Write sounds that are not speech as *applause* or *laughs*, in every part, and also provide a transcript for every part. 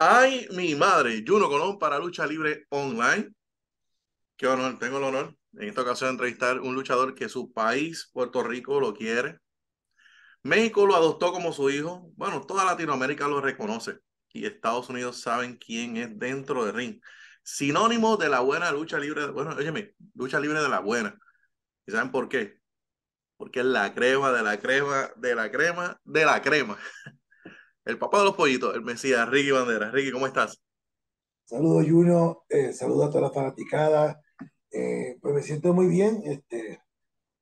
Ay, mi madre, Juno Colón para Lucha Libre Online. Qué honor, tengo el honor en esta ocasión de entrevistar un luchador que su país, Puerto Rico, lo quiere. México lo adoptó como su hijo. Bueno, toda Latinoamérica lo reconoce. Y Estados Unidos saben quién es dentro del ring. Sinónimo de la buena lucha libre. Bueno, óyeme, lucha libre de la buena. ¿Y saben por qué? Porque es la crema de la crema, de la crema, de la crema. El papá de los pollitos, el Mesías, Ricky Bandera. Ricky, ¿cómo estás? Saludos, Juno. Eh, saludos a todas las fanaticadas. Eh, pues me siento muy bien. Este,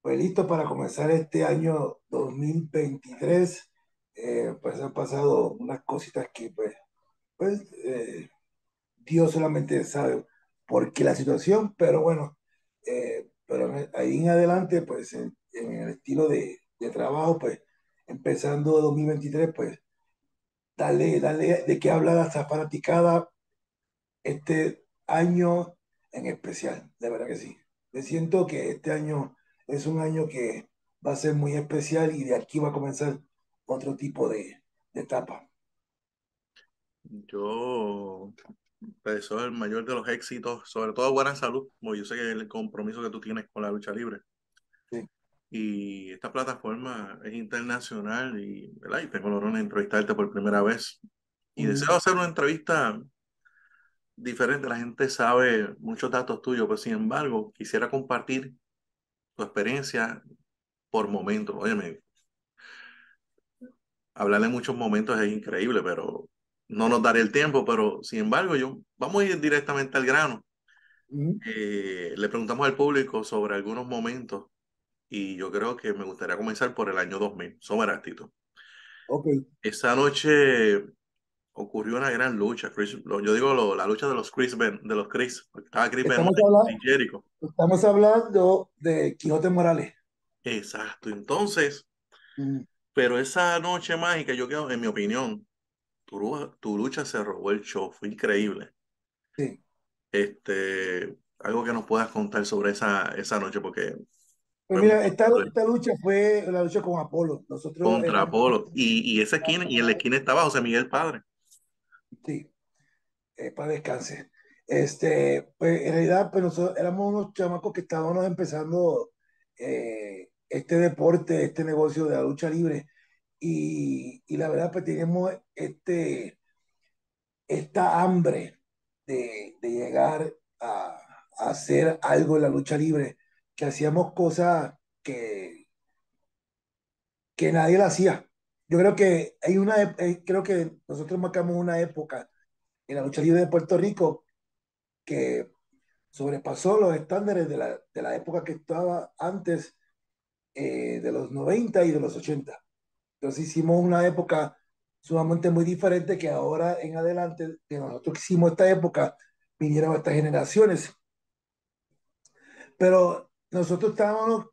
pues listo para comenzar este año 2023. Eh, pues han pasado unas cositas que, pues, pues eh, Dios solamente sabe por qué la situación, pero bueno, eh, pero ahí en adelante, pues en, en el estilo de, de, trabajo, pues empezando 2023, pues dale, dale de qué hablar a esta este año en especial, de verdad que sí. Me siento que este año es un año que va a ser muy especial y de aquí va a comenzar otro tipo de, de etapa. Yo deseo el mayor de los éxitos, sobre todo buena salud, porque yo sé que el compromiso que tú tienes con la lucha libre. Y esta plataforma es internacional y, ¿verdad? y tengo el honor de entrevistarte por primera vez. Y mm. deseo hacer una entrevista diferente. La gente sabe muchos datos tuyos, pero sin embargo, quisiera compartir tu experiencia por momentos. Óyeme, hablar de muchos momentos es increíble, pero no nos daré el tiempo. Pero sin embargo, yo vamos a ir directamente al grano. Eh, le preguntamos al público sobre algunos momentos y yo creo que me gustaría comenzar por el año 2000. Somerastito. Ok. Esa noche ocurrió una gran lucha. Chris, yo digo lo, la lucha de los Chris Ben, de los Chris. Estaba Chris estamos, ben, hablando, Jericho. estamos hablando de Quijote Morales. Exacto. Entonces, Mm. pero esa noche mágica, yo creo, en mi opinión, tu, tu lucha se robó el show. Fue increíble. Sí. Este, algo que nos puedas contar sobre esa, esa noche, porque Pues mira, esta, esta lucha fue la lucha con Apolo. Nosotros contra éramos- Apolo. Y, y esa esquina, y en la esquina estaba José Miguel Padre. Sí, eh, para descanse. Este, pues en realidad, pues nosotros éramos unos chamacos que estábamos empezando eh, este deporte, este negocio de la lucha libre. Y, y la verdad, pues teníamos este, esta hambre de, de llegar a, a hacer algo en la lucha libre, que hacíamos cosas que, que nadie la hacía. Yo creo que hay una, eh, creo que nosotros marcamos una época en la lucha libre de Puerto Rico que sobrepasó los estándares de la, de la época que estaba antes eh, de los 90 y de los 80. Entonces hicimos una época sumamente muy diferente que ahora en adelante, que nosotros hicimos esta época, vinieron estas generaciones. Pero nosotros estábamos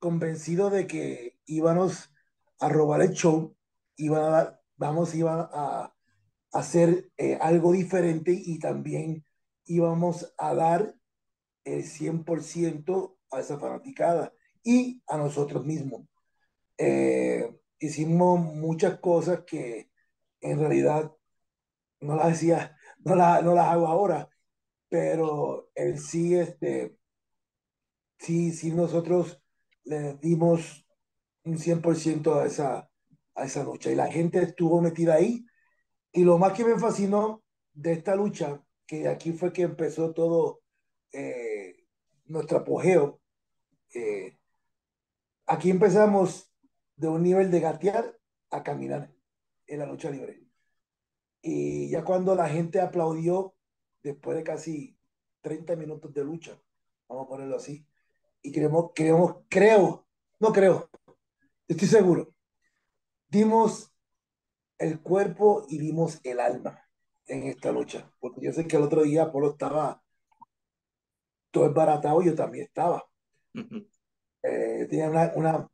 convencidos de que íbamos a robar el show, iban a vamos, a, hacer eh, algo diferente y también íbamos a dar el 100% a esa fanaticada y a nosotros mismos. Eh, hicimos muchas cosas que en realidad no las decía, no, la, no las hago ahora, pero en sí, este, sí, sí nosotros le dimos un 100% a esa, a esa lucha y la gente estuvo metida ahí y lo más que me fascinó de esta lucha, que aquí fue que empezó todo eh, nuestro apogeo, eh, aquí empezamos de un nivel de gatear a caminar en la lucha libre. Y ya cuando la gente aplaudió, después de casi 30 minutos de lucha, vamos a ponerlo así, y creemos, creemos, creo, no creo, estoy seguro, dimos el cuerpo y dimos el alma en esta lucha. Porque yo sé que el otro día Apolo estaba todo esbaratado y yo también estaba. Eh, tenía una, una,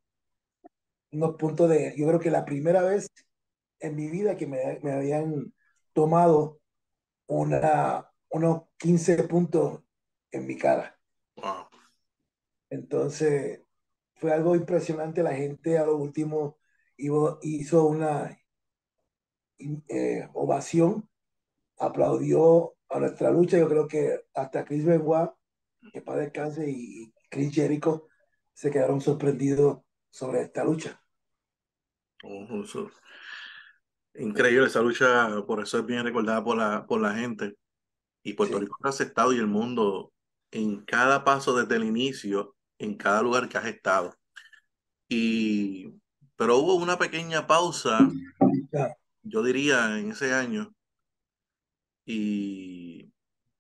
unos puntos de, yo creo que la primera vez en mi vida que me, me habían tomado una, unos 15 puntos en mi cara. Wow. Entonces fue algo impresionante. La gente a lo último hizo una eh, ovación aplaudió a nuestra lucha. Yo creo que hasta Chris Benoit, que para descanse, y Chris Jericho se quedaron sorprendidos sobre esta lucha. Oh. Increíble esa lucha, por eso es bien recordada por la, por la gente. Y Puerto Sí. Rico ha aceptado y el mundo en cada paso desde el inicio, en cada lugar que has estado. Y, pero hubo una pequeña pausa, yo diría, en ese año. Y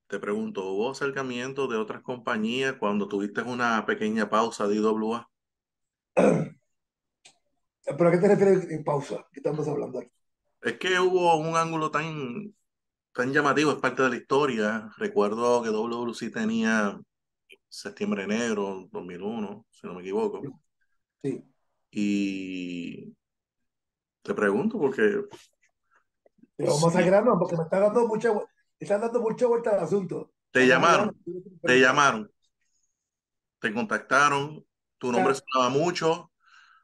te pregunto, ¿hubo acercamiento de otras compañías cuando tuviste una pequeña pausa de IWA? *clears throat* ¿Pero a qué te refieres en pausa? ¿Qué estamos hablando aquí? Es que hubo un ángulo tan, tan llamativo, es parte de la historia. Recuerdo que WWC tenía Septiembre Negro 2001, si no me equivoco. Sí. Y te pregunto porque Pero vamos Sí. a grano porque me está dando mucha, están dando mucha vuelta al asunto. te a llamaron, te llamaron, te contactaron, tu nombre sonaba mucho,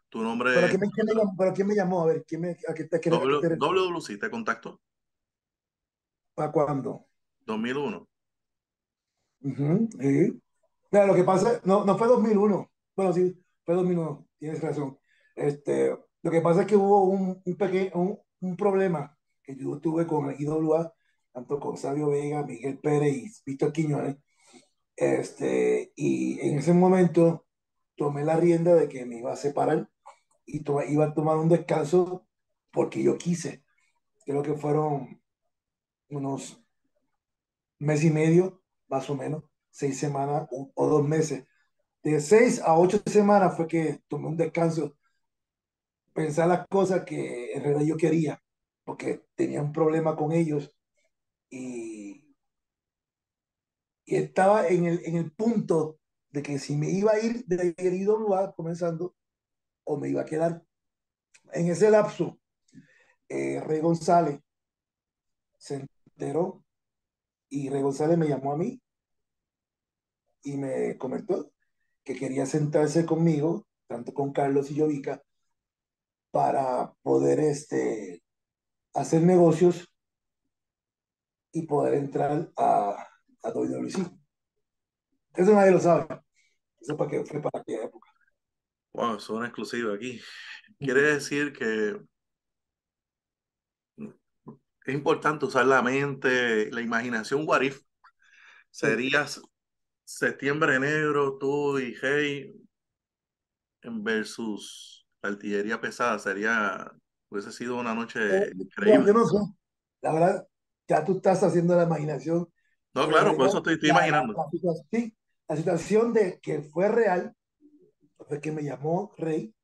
tu nombre ¿Pero quién me, quién me llamó? ¿Pero quién me llamó? A ver, ¿quién me, a qué a qué- a qué W- te? WWC te contactó, ¿Para cuándo? 2001. Ujú, sí. Mira, lo que pasa, no, no fue 2001. Bueno, sí, fue 2001, tienes razón. Este, lo que pasa es que hubo un, un, pequeño, un, un problema que yo tuve con el IWA, tanto con Sabio Vega, Miguel Pérez y Víctor Quiñones. Este, y en ese momento tomé la rienda de que me iba a separar y to- iba a tomar un descanso porque yo quise. Creo que fueron unos mes y medio, más o menos, seis semanas o, dos meses. De seis a ocho semanas fue que tomé un descanso, pensar las cosas que en realidad yo quería, porque tenía un problema con ellos y, y estaba en el, en el punto de que si me iba a ir de querido lugar comenzando o me iba a quedar. En ese lapso, eh, Rey González se enteró y Rey González me llamó a mí y me comentó que quería sentarse conmigo, tanto con Carlos y Jovica, para poder este, hacer negocios y poder entrar a, a WWC. Eso nadie lo sabe. Eso para que, fue para aquella época. Wow, es una exclusiva aquí. Quiere decir que es importante usar la mente, la imaginación, what if. Serías Septiembre Negro, tú y Hey versus artillería pesada. Sería, hubiese sido una noche Eh, mira, increíble. yo no sé. La verdad, ya tú estás haciendo la imaginación. No, claro, por realidad, eso estoy, estoy la, imaginando. la situación, sí, la situación de que fue real fue que me llamó Rey,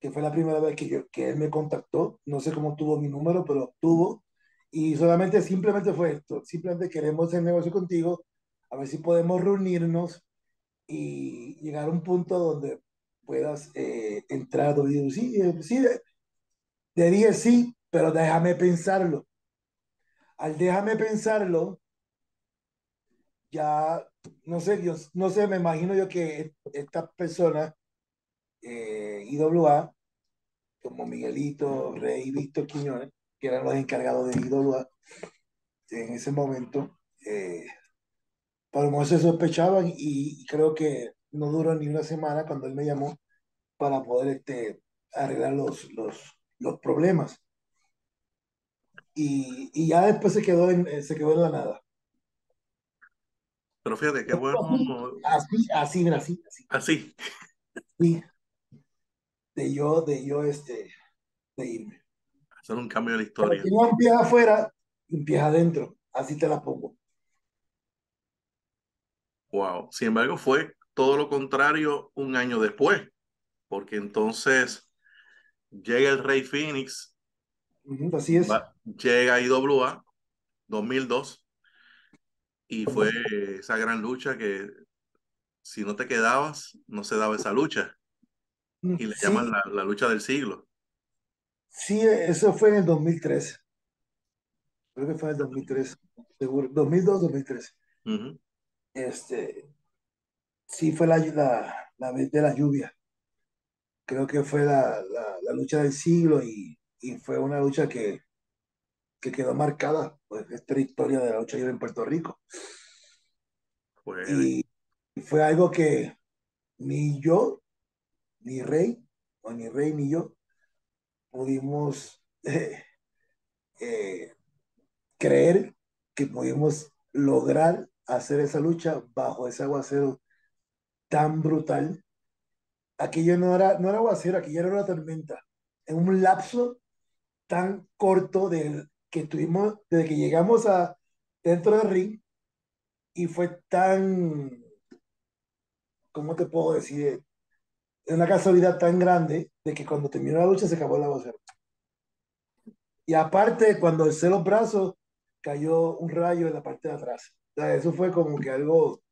que fue la primera vez que, yo, que él me contactó. No sé cómo tuvo mi número, pero tuvo. Y solamente, simplemente fue esto. Simplemente queremos hacer negocio contigo, a ver si podemos reunirnos y llegar a un punto donde puedas eh, entrar a WWE. Sí, eh, sí, de, dije sí, pero déjame pensarlo. Al déjame pensarlo, ya, no sé, yo, no sé, me imagino yo que estas personas, eh, IWA, como Miguelito, Rey, Víctor Quiñones, que eran los encargados de IWA, en ese momento, eh, por lo se sospechaban y, creo que no duró ni una semana cuando él me llamó para poder este, arreglar los, los, los problemas. Y, y, ya después se quedó, en, se quedó en la nada. Pero fíjate, qué bueno. Así, así, mira, así, así. Así. Sí. De yo, de yo, este, de irme. Hacer un cambio de la historia. Pero un pie afuera y un pie adentro. Así te la pongo. Wow. Sin embargo, fue todo lo contrario un año después. Porque entonces llega el Rey Phoenix. Así es. Va, llega IWA 2002. Y fue esa gran lucha que si no te quedabas, no se daba esa lucha. Y le sí. llaman la, la, lucha del siglo. Sí, eso fue en el 2003. Creo que fue en el 2003. Seguro. 2002, 2003. Uh -huh. Este, sí fue la, la, la, vez de la lluvia. Creo que fue la, la, la lucha del siglo y, y, fue una lucha que, que quedó marcada pues, esta historia de la lucha libre en Puerto Rico. Pues, Y fue algo que ni yo, ni Rey, o ni Rey ni yo, pudimos *laughs* eh, eh, creer que pudimos lograr hacer esa lucha bajo ese aguacero tan brutal. Aquello no era, no era aguacero, aquello era una tormenta. En un lapso tan corto del que tuvimos, desde que llegamos a dentro del ring, y fue tan, ¿cómo te puedo decir? Una casualidad tan grande de que cuando terminó la lucha se acabó el aguacero. Y aparte, cuando alcé los brazos, cayó un rayo en la parte de atrás. Sea, eso fue como que algo,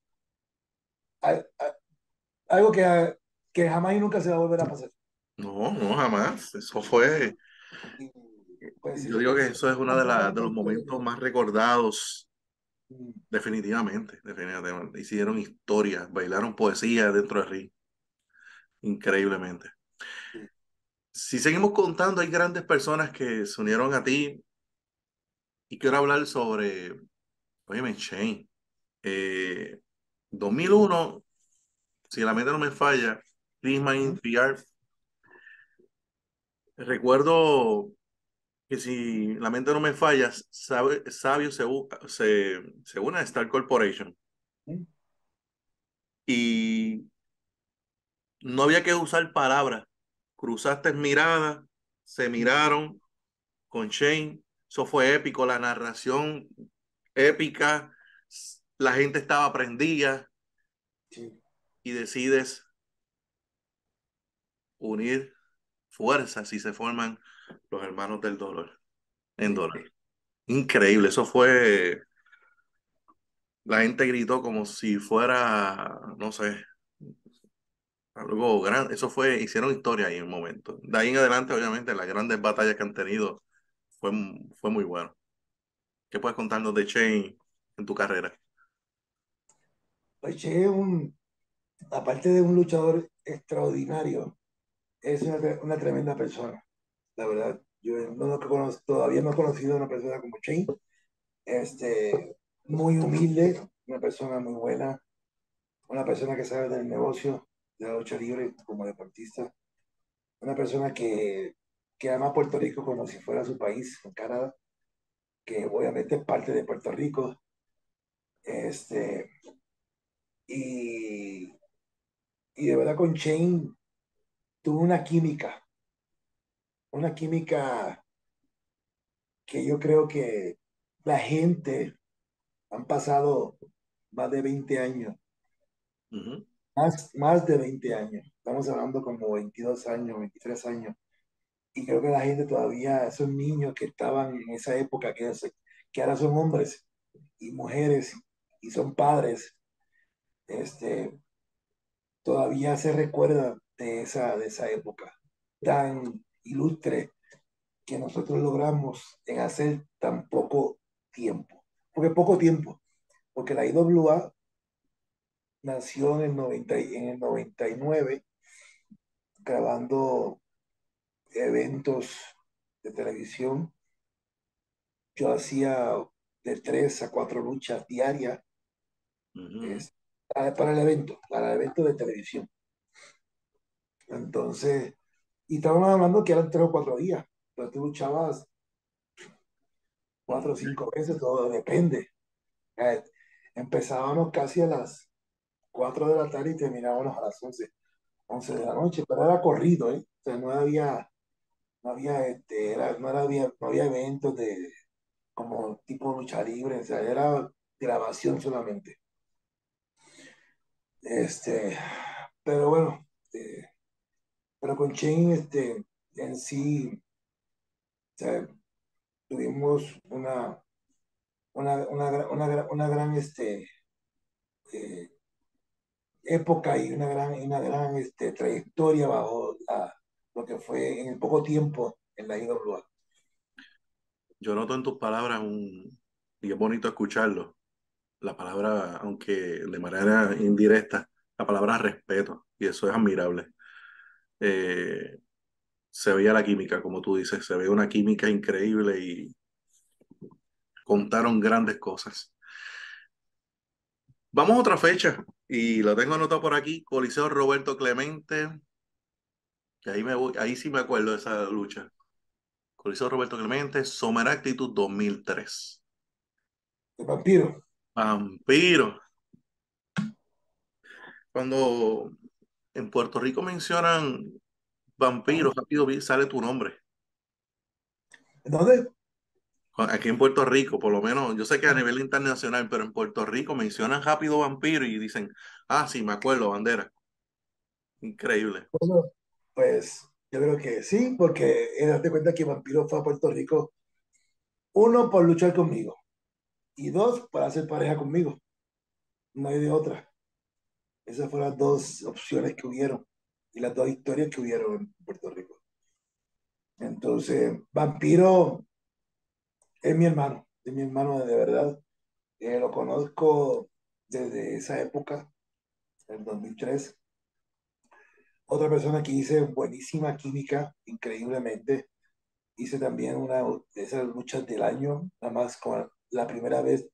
algo que, que jamás y nunca se va a volver a pasar. no, no, jamás. Eso fue, pues, yo digo que eso es uno de, la- de los momentos más recordados, Mm, definitivamente, definitivamente. Hicieron historia, bailaron poesía dentro del ring, increíblemente. Si seguimos contando, hay grandes personas que se unieron a ti y quiero hablar sobre, oye, Shane, eh, 2001, si la mente no me falla, Christmas PR, recuerdo que si la mente no me falla, sabe, Sabio se, se, se une a Star Corporation. Y no había que usar palabras, cruzaste miradas, se miraron con Shane, eso fue épico, la narración épica, la gente estaba prendida sí. y decides unir fuerzas y se forman los hermanos del dolor en dólar. Increíble, eso fue, la gente gritó como si fuera, no sé, algo grande, eso fue, hicieron historia ahí en un momento. De ahí en adelante, obviamente, las grandes batallas que han tenido fue, fue muy bueno. ¿Qué puedes contarnos de Shane en tu carrera? Pues Che es un, aparte de un luchador extraordinario, es una, tre- una tremenda persona. La verdad, yo no conozco, todavía no he conocido a una persona como Shane. Este, muy humilde, una persona muy buena, una persona que sabe del negocio de la lucha libre como deportista, una persona que, que ama a Puerto Rico como si fuera su país, en Canadá, que obviamente es parte de Puerto Rico. Este, y, y de verdad con Shane tuvo una química, una química que yo creo que la gente han pasado más de 20 años, Ujú. más, más de 20 años, estamos hablando como 22 años, 23 años, y creo que la gente todavía, esos niños que estaban en esa época, que, que ahora son hombres y mujeres y son padres, este, todavía se recuerda de esa, de esa época tan ilustre que nosotros logramos en hacer tan poco tiempo. Porque poco tiempo, porque la IWA nació en el, 90, y- en el 99 grabando eventos de televisión. Yo hacía de tres a cuatro luchas diarias Ujú. es, para, el evento, para el evento de televisión. Entonces, y estábamos hablando que eran tres o cuatro días, pero tú luchabas cuatro o cinco veces, todo depende. Eh, empezábamos casi a las 4 de la tarde y terminábamos a las 11, 11 de la noche, pero era corrido, ¿eh? O sea, no había, no había, este, era, no, había, no había eventos de, como tipo lucha libre, o sea, era grabación solamente. Este, pero bueno, eh, pero con Shane, este, en sí, o sea, tuvimos una, una, una, una, una gran, este, eh, época y una gran, una gran este, trayectoria bajo la- lo que fue en el poco tiempo en la IWA. Yo noto en tus palabras un, y es bonito escucharlo, la palabra, aunque de manera indirecta, la palabra respeto, y eso es admirable. Eh, se veía la química, como tú dices, se ve una química increíble y contaron grandes cosas. Vamos a otra fecha y lo tengo anotado por aquí, Coliseo Roberto Clemente, que ahí, me voy, ahí sí me acuerdo de esa lucha. Coliseo Roberto Clemente, Summer Actitud 2003. El vampiro. Vampiro. Cuando en Puerto Rico mencionan vampiro, rápido sale tu nombre. ¿Dónde? Aquí en Puerto Rico, por lo menos, yo sé que a nivel internacional, pero en Puerto Rico mencionan rápido vampiro y dicen, ah, sí, me acuerdo, bandera. Increíble. Bueno, pues yo creo que sí, porque date cuenta que Vampiro fue a Puerto Rico, uno, por luchar conmigo, y dos, para hacer pareja conmigo. No hay de otra. Esas fueron las dos opciones que hubieron y las dos historias que hubieron en Puerto Rico. Entonces, Vampiro es mi hermano, es mi hermano de verdad. Eh, lo conozco desde esa época, en 2003. Otra persona que hice buenísima química, increíblemente. Hice también una de esas luchas del año, nada más con la primera vez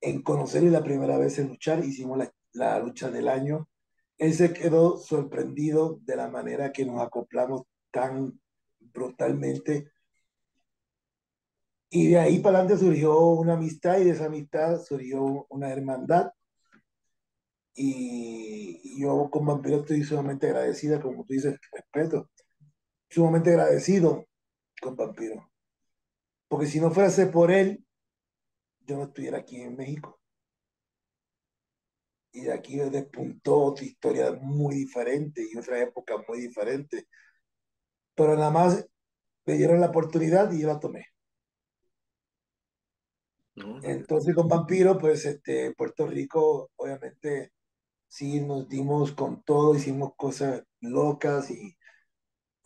en conocer y la primera vez en luchar, hicimos la, la lucha del año. Él se quedó sorprendido de la manera que nos acoplamos tan brutalmente. Y de ahí para adelante surgió una amistad y de esa amistad surgió una hermandad. Y yo con Vampiro estoy sumamente agradecida, como tú dices, respeto. Sumamente agradecido con Vampiro. Porque si no fuese por él, yo no estuviera aquí en México. Y de aquí despuntó otra historia muy diferente y otra época muy diferente. Pero nada más me dieron la oportunidad y yo la tomé. Entonces con Vampiro, pues este, Puerto Rico, obviamente, sí nos dimos con todo, hicimos cosas locas y,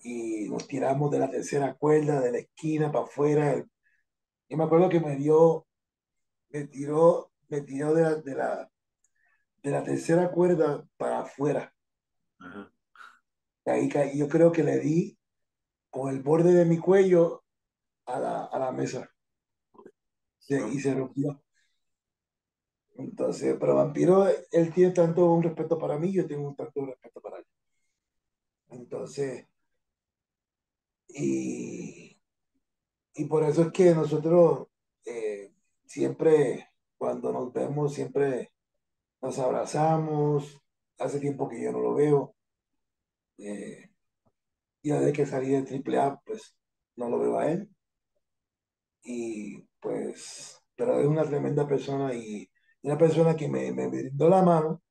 y nos tiramos de la tercera cuerda, de la esquina para afuera. Y me acuerdo que me dio, me tiró, me tiró de la, de la, de la tercera cuerda para afuera. Ahí caí, yo creo que le di con el borde de mi cuello a la, a la mesa y se rompió. Entonces, pero Vampiro, él tiene tanto un respeto para mí, yo tengo un tanto un respeto para él. Entonces, y, y por eso es que nosotros eh, siempre, cuando nos vemos, siempre nos abrazamos. Hace tiempo que yo no lo veo. Eh, y desde que salí de AAA, pues no lo veo a él. Y pues, pero es una tremenda persona y una persona que me, me brindó la mano.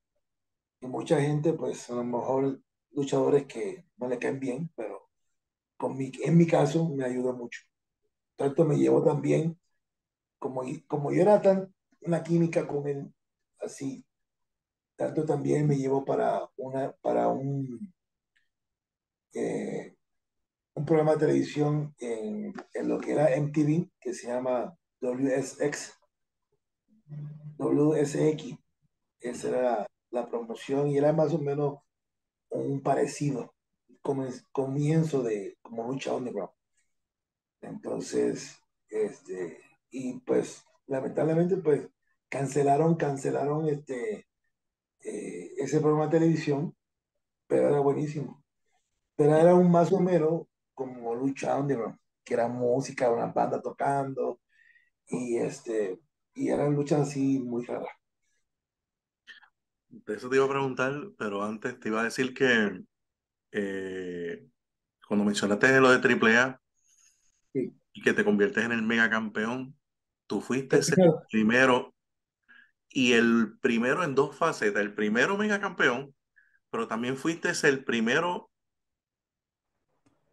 Y mucha gente, pues a lo mejor luchadores que no le caen bien, pero con mi, en mi caso me ayudó mucho. Tanto me llevó también, como, como yo era tan una química con él, así, tanto también me llevó para, una, para un, eh, un programa de televisión en, en, lo que era MTV, que se llama WSX, WSX, esa era la promoción y era más o menos un parecido, comienzo de como lucha underground. Entonces, este, y pues lamentablemente pues cancelaron, cancelaron este, eh, ese programa de televisión, pero era buenísimo. Pero era un más o menos como lucha underground, que era música, una banda tocando, y este y eran luchas así muy raras. De eso te iba a preguntar, pero antes te iba a decir que eh, cuando mencionaste lo de AAA sí. y que te conviertes en el mega campeón, tú fuiste el primero. primero y el primero en dos facetas, el primero mega campeón, pero también fuiste el primero,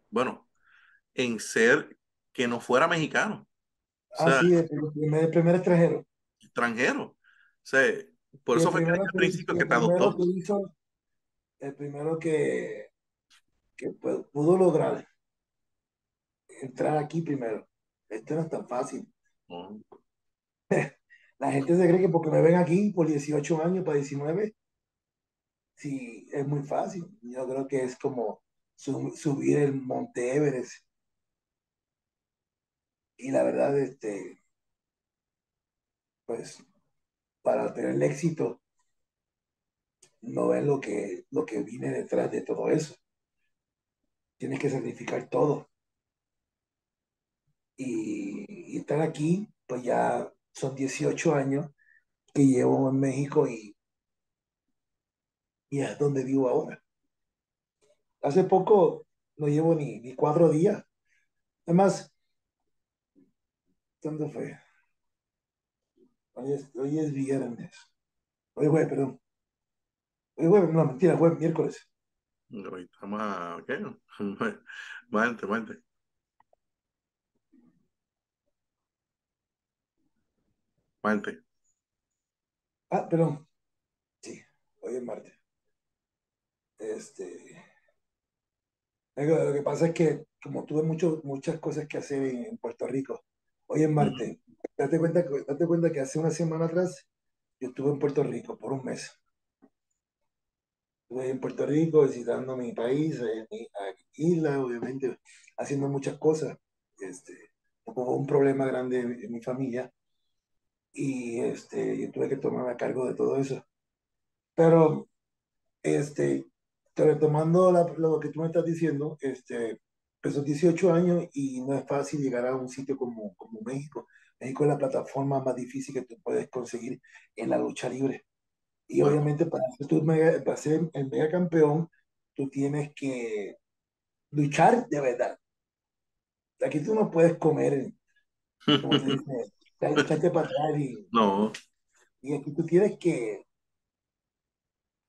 bueno, en ser que no fuera mexicano. Es, el primer, el primer extranjero. Extranjero. O sea, por eso fue que al principio que te adoptó. Que hizo, el primero que, que pudo lograr entrar aquí primero. Esto no es tan fácil. *laughs* La gente se cree que porque me ven aquí por 18 años para 19, sí, es muy fácil. Yo creo que es como subir el Monte Everest y la verdad, este, pues para tener el éxito, no es lo que, lo que viene detrás de todo eso. Tienes que sacrificar todo. Y, y estar aquí, pues ya son 18 años que llevo en México y, y es donde vivo ahora. Hace poco no llevo ni, ni cuatro días. Además, ¿cuándo fue? Hoy es, hoy es viernes. Hoy es jueves, perdón. Hoy es jueves, no, mentira, jueves, miércoles. Hoy estamos a, ¿qué? Mante, mante. Mante. Ah, perdón. Sí, hoy es martes. Este. Lo que pasa es que, como tuve mucho, muchas cosas que hacer en, en Puerto Rico, hoy es martes. Date cuenta, que- date cuenta que hace una semana atrás yo estuve en Puerto Rico por un mes. Estuve en Puerto Rico visitando mi país, eh, mi a- isla, obviamente, haciendo muchas cosas. Este, hubo un problema grande en, en mi familia y este, yo tuve que tomar a cargo de todo eso. Pero, este, te retomando la- lo que tú me estás diciendo, este, son 18 años y no es fácil llegar a un sitio como, como México. México es la plataforma más difícil que tú puedes conseguir en la lucha libre. Y Bueno, obviamente para ser, tú mega- para ser el mega campeón, tú tienes que luchar de verdad. Aquí tú no puedes comer, como se dice, *laughs* echarte para atrás y, no, y aquí tú tienes que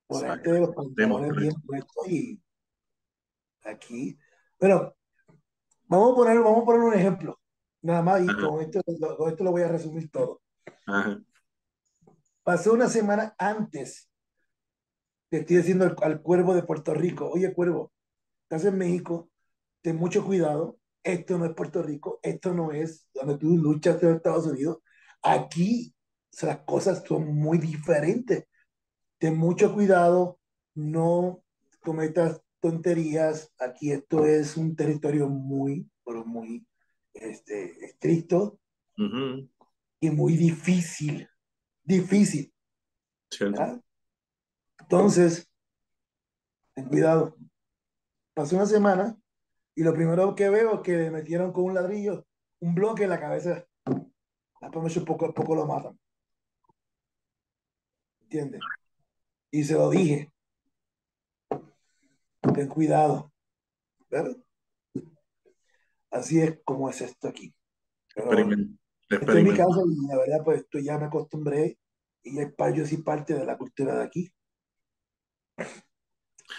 ponerte los pantalones bien puestos y aquí. Pero vamos a poner, vamos a poner un ejemplo. Nada más y con esto, lo- con esto lo voy a resumir todo. ajá. Pasó una semana antes, te estoy diciendo al, al cuervo de Puerto Rico, oye cuervo, estás en México, ten mucho cuidado, esto no es Puerto Rico, esto no es donde tú luchas en Estados Unidos, aquí las cosas son muy diferentes, ten mucho cuidado, no cometas tonterías, aquí esto es un territorio muy, pero muy este, estricto y muy difícil, difícil. Entonces, ten cuidado. Pasó una semana y lo primero que veo es que le metieron con un ladrillo un bloque en la cabeza. Promoción poco a poco lo matan. ¿Entiendes? Y se lo dije. Ten cuidado. ¿verdad? Así es como es esto aquí. Pero esto es mi casa y la verdad, pues esto ya me acostumbré y es pa- yo soy parte de la cultura de aquí.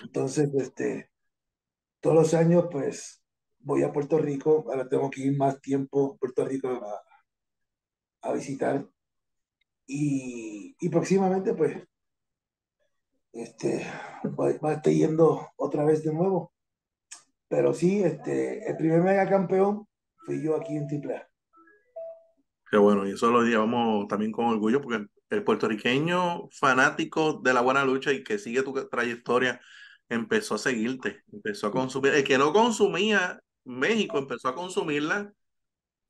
Entonces, este, todos los años, pues voy a Puerto Rico. Ahora tengo que ir más tiempo a Puerto Rico a, a visitar. Y, y próximamente, pues, este, va, a estar yendo otra vez de nuevo. Pero sí, este, el primer mega campeón fui yo aquí en Triple Qué bueno, y eso lo llevamos también con orgullo porque el puertorriqueño fanático de la buena lucha y que sigue tu trayectoria empezó a seguirte, empezó a consumir. El que no consumía México empezó a consumirla.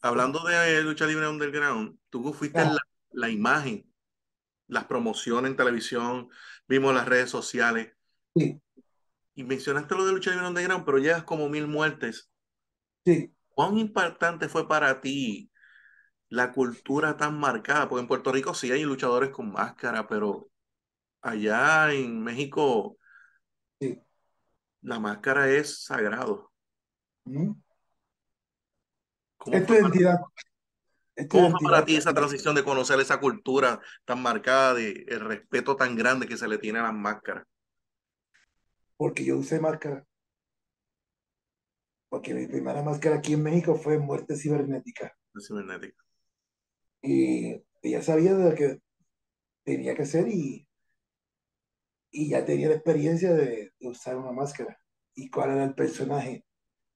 Hablando de lucha libre underground, tú fuiste Ah, la, la imagen, las promociones en televisión, vimos las redes sociales sí, y mencionaste lo de lucha libre underground, pero llevas como mil muertes. sí. ¿Cuán impactante fue para ti la cultura tan marcada? Porque en Puerto Rico sí hay luchadores con máscara, pero allá en México sí. la máscara es sagrado. ¿Mm? ¿Cómo Es tu identidad, cómo fue para ti esa transición de conocer esa cultura tan marcada, de el respeto tan grande que se le tiene a las máscaras? Porque yo usé máscara. Porque mi primera máscara aquí en México fue muerte cibernética. cibernética? Y ya sabía de lo que tenía que hacer y, y ya tenía la experiencia de, de usar una máscara. ¿Y cuál era el personaje?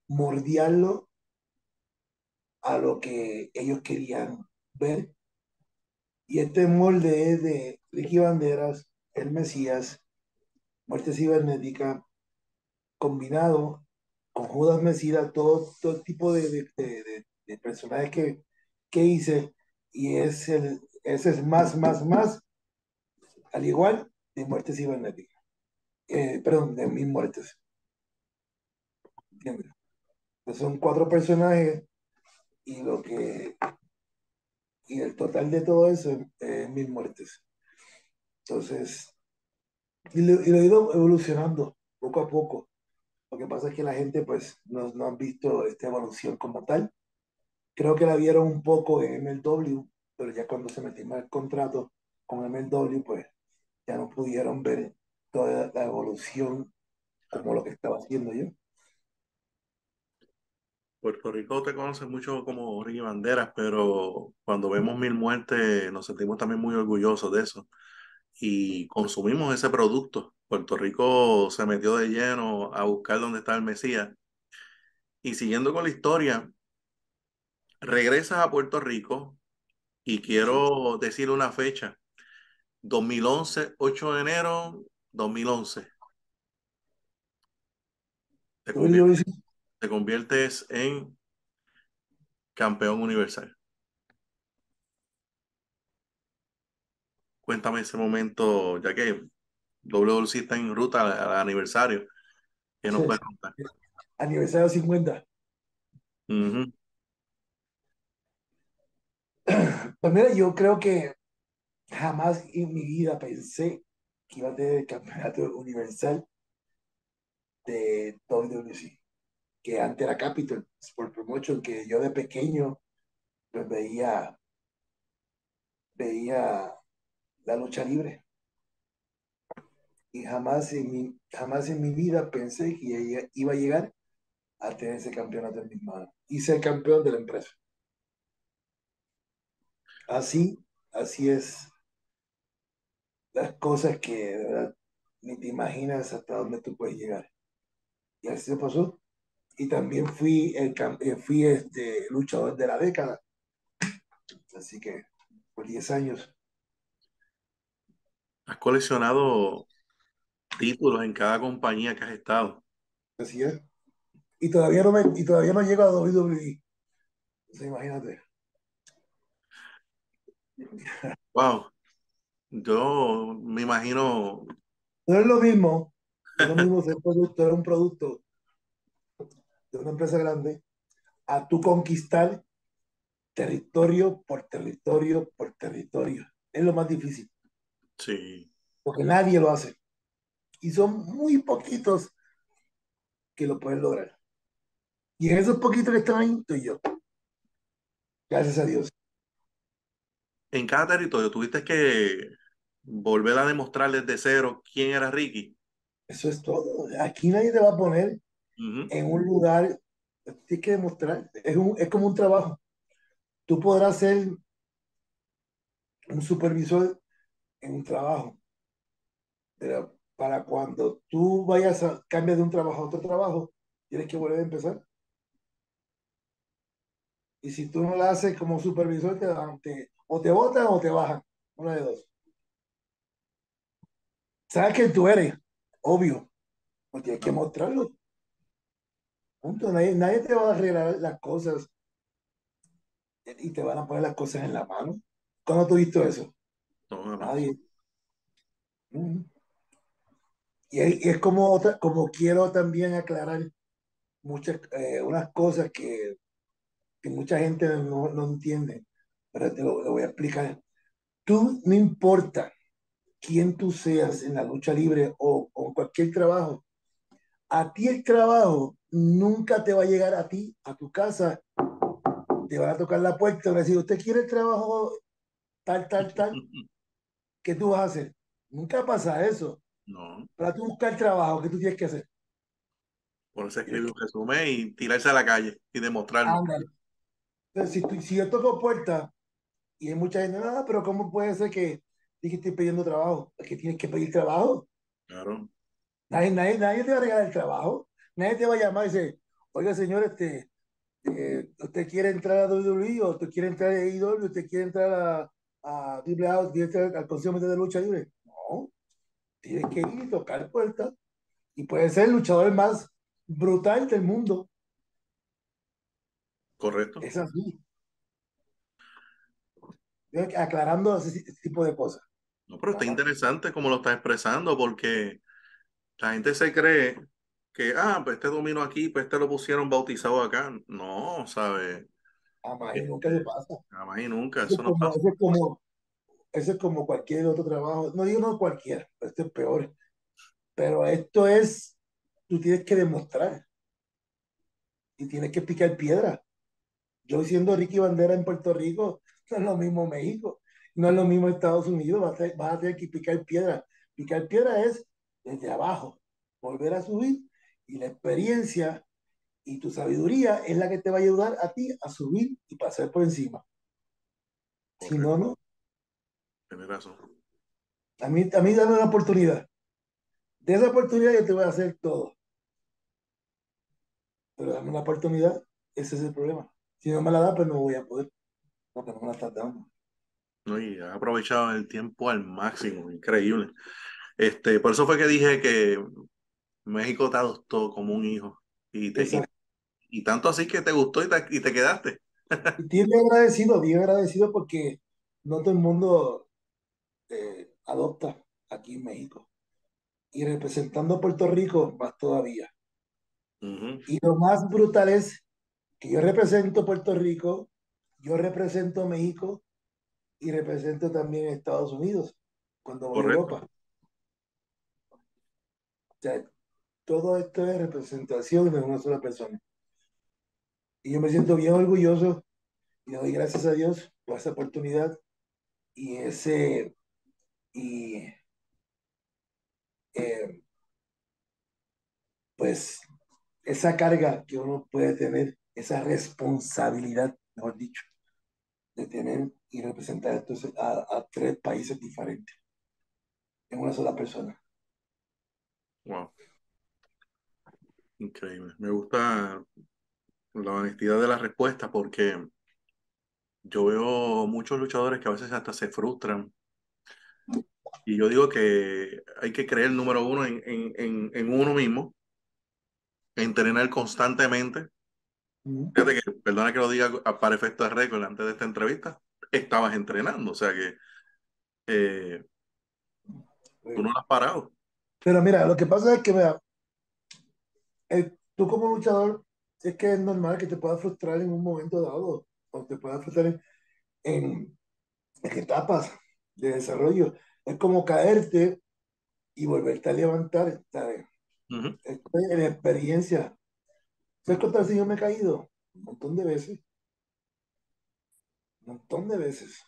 Mordiarlo a lo que ellos querían ver. Y este molde es de Ricky Banderas, El Mesías, Muerte Cibernética, combinado con Judas Mesías, todo, todo tipo de, de, personajes que, que hice. Y es el, ese es más, más, más, al igual de muerte cibernética. Eh, perdón, de mil muertes. son cuatro personajes y lo que y el total de todo eso es mil muertes. Entonces, y lo, y he ido evolucionando poco a poco. Lo que pasa es que la gente pues no, no han visto esta evolución como tal. Creo que la vieron un poco en MLW, pero ya cuando se metió el contrato con MLW, pues ya no pudieron ver toda la evolución como lo que estaba haciendo yo. Puerto Rico te conoce mucho como Ricky Banderas, pero cuando vemos mil muertes nos sentimos también muy orgullosos de eso y consumimos ese producto. Puerto Rico se metió de lleno a buscar dónde está el Mesías. Y siguiendo con la historia, regresas a Puerto Rico y quiero decir una fecha. 2011, 8 de enero 2011. Te te conviertes en campeón universal. Cuéntame ese momento, ya que WC está en ruta al, aniversario. ¿Qué nos puedes contar? Aniversario 50. *clears throat* Pues mira, yo creo que jamás en mi vida pensé que iba a tener el campeonato universal de WWC, que ante la Capital Sport Promotion, que yo de pequeño pues veía, veía la lucha libre. Y jamás en mi, jamás en mi vida pensé que iba a llegar a tener ese campeonato en mis manos y ser campeón de la empresa. Así, así es las cosas que de verdad ni te imaginas hasta dónde tú puedes llegar. Y así se pasó. Y también fui, el, eh, fui este luchador de la década. Así que por 10 años. Has coleccionado títulos en cada compañía que has estado. Así es. Y todavía no, me, y todavía no llego a WWE. imagínate. Wow. Yo me imagino. No es lo mismo. No es lo mismo ser producto, un producto de una empresa grande a tu conquistar territorio por territorio por territorio. Es lo más difícil. Sí. Porque nadie lo hace. Y son muy poquitos que lo pueden lograr. Y en esos poquitos que están ahí, estoy yo. Gracias a Dios. En cada territorio tuviste que volver a demostrar desde cero quién era Ricky. Eso es todo. Aquí nadie te va a poner en un lugar. Tienes que demostrar. Es, un, es como un trabajo. Tú podrás ser un supervisor en un trabajo. Pero para cuando tú vayas a cambiar de un trabajo a otro trabajo, tienes que volver a empezar. Y si tú no lo haces como supervisor, te, o te votan o te bajan. Una de dos. Sabes que tú eres, obvio. No tienes que mostrarlo. Punto. Nadie, nadie te va a arreglar las cosas y te van a poner las cosas en la mano. ¿Cuándo tú visto eso? Nadie. Y es, como, otra, como quiero también aclarar muchas, eh, unas cosas que, que mucha gente no, no, entiende, pero te lo, voy a explicar. Tú, no importa quién tú seas en la lucha libre o, o cualquier trabajo, a ti el trabajo nunca te va a llegar a ti, a tu casa, te van a tocar la puerta y van a decir, ¿usted quiere el trabajo tal, tal, tal? *laughs* ¿Qué tú vas a hacer? Nunca pasa eso. No. Para tú buscar trabajo, ¿qué tú tienes que hacer? Ponerse a escribir un resumen y tirarse a la calle y demostrarlo. Entonces, si, tú, si yo toco puerta y hay mucha gente, nada, ah, pero ¿cómo puede ser que, que estoy pidiendo trabajo? Es que tienes que pedir trabajo. Claro. Nadie, nadie, nadie te va a regalar el trabajo. Nadie te va a llamar y decir, oiga, señor, este, eh, ¿usted quiere entrar a WWE o usted quiere entrar a AEW? ¿Usted quiere entrar a, a AAA? ¿Quiere entrar al Consejo de Lucha Libre? No. Tienes que ir y tocar puertas. Y puede ser el luchador más brutal del mundo. Correcto. Es así. aclarando ese, tipo de cosas. No, pero está interesante como lo está expresando, porque la gente se cree que, ah, pues este dominó aquí, pues este lo pusieron bautizado acá. No, ¿sabes? Jamás y nunca se pasa. Jamás y nunca, eso, no pasa. Eso es, como, eso es como cualquier otro trabajo. No digo no cualquier, este es peor. Pero esto es, tú tienes que demostrar. Y tienes que picar piedra. Yo siendo Ricky Bandera en Puerto Rico, no es lo mismo México, no es lo mismo Estados Unidos, vas a, vas a tener que picar piedra. Picar piedra es desde abajo, volver a subir y la experiencia y tu sabiduría es la que te va a ayudar a ti a subir y pasar por encima. Si no, no. Tienes razón. A mí, a mí dame una oportunidad. De esa oportunidad yo te voy a hacer todo. Pero dame una oportunidad, ese es el problema. Si no me la da, pues no voy a poder. Porque no me la estás dando. No, y ha aprovechado el tiempo al máximo, increíble. Este, por eso fue que dije que México te adoptó como un hijo. Y, te, y, tanto así que te gustó y te, y te quedaste. y bien agradecido, bien agradecido porque no todo el mundo eh, adopta aquí en México. Y representando a Puerto Rico, más todavía. Y lo más brutal es que yo represento Puerto Rico, yo represento México y represento también Estados Unidos cuando voy a Europa. Sea, todo esto es representación de una sola persona. Y yo me siento bien orgulloso y doy gracias a Dios por esa oportunidad y ese y eh, pues esa carga que uno puede tener, esa responsabilidad, mejor dicho, de tener y representar a, a tres países diferentes en una sola persona. Wow. Increíble. Me gusta la honestidad de la respuesta porque yo veo muchos luchadores que a veces hasta se frustran. Y yo digo que hay que creer, número uno, en, en, en uno mismo, entrenar constantemente. Fíjate que, perdona que lo diga para efecto de récord antes de esta entrevista, estabas entrenando, o sea que eh, tú no lo has parado. Pero mira, lo que pasa es que, vea, eh, tú como luchador, es que es normal que te puedas frustrar en un momento dado, o te puedas frustrar en, etapas de desarrollo. Es como caerte y volverte a levantar, ¿sabes? en experiencia. ¿Sabes cuántas veces yo me he caído? Un montón de veces. Un montón de veces.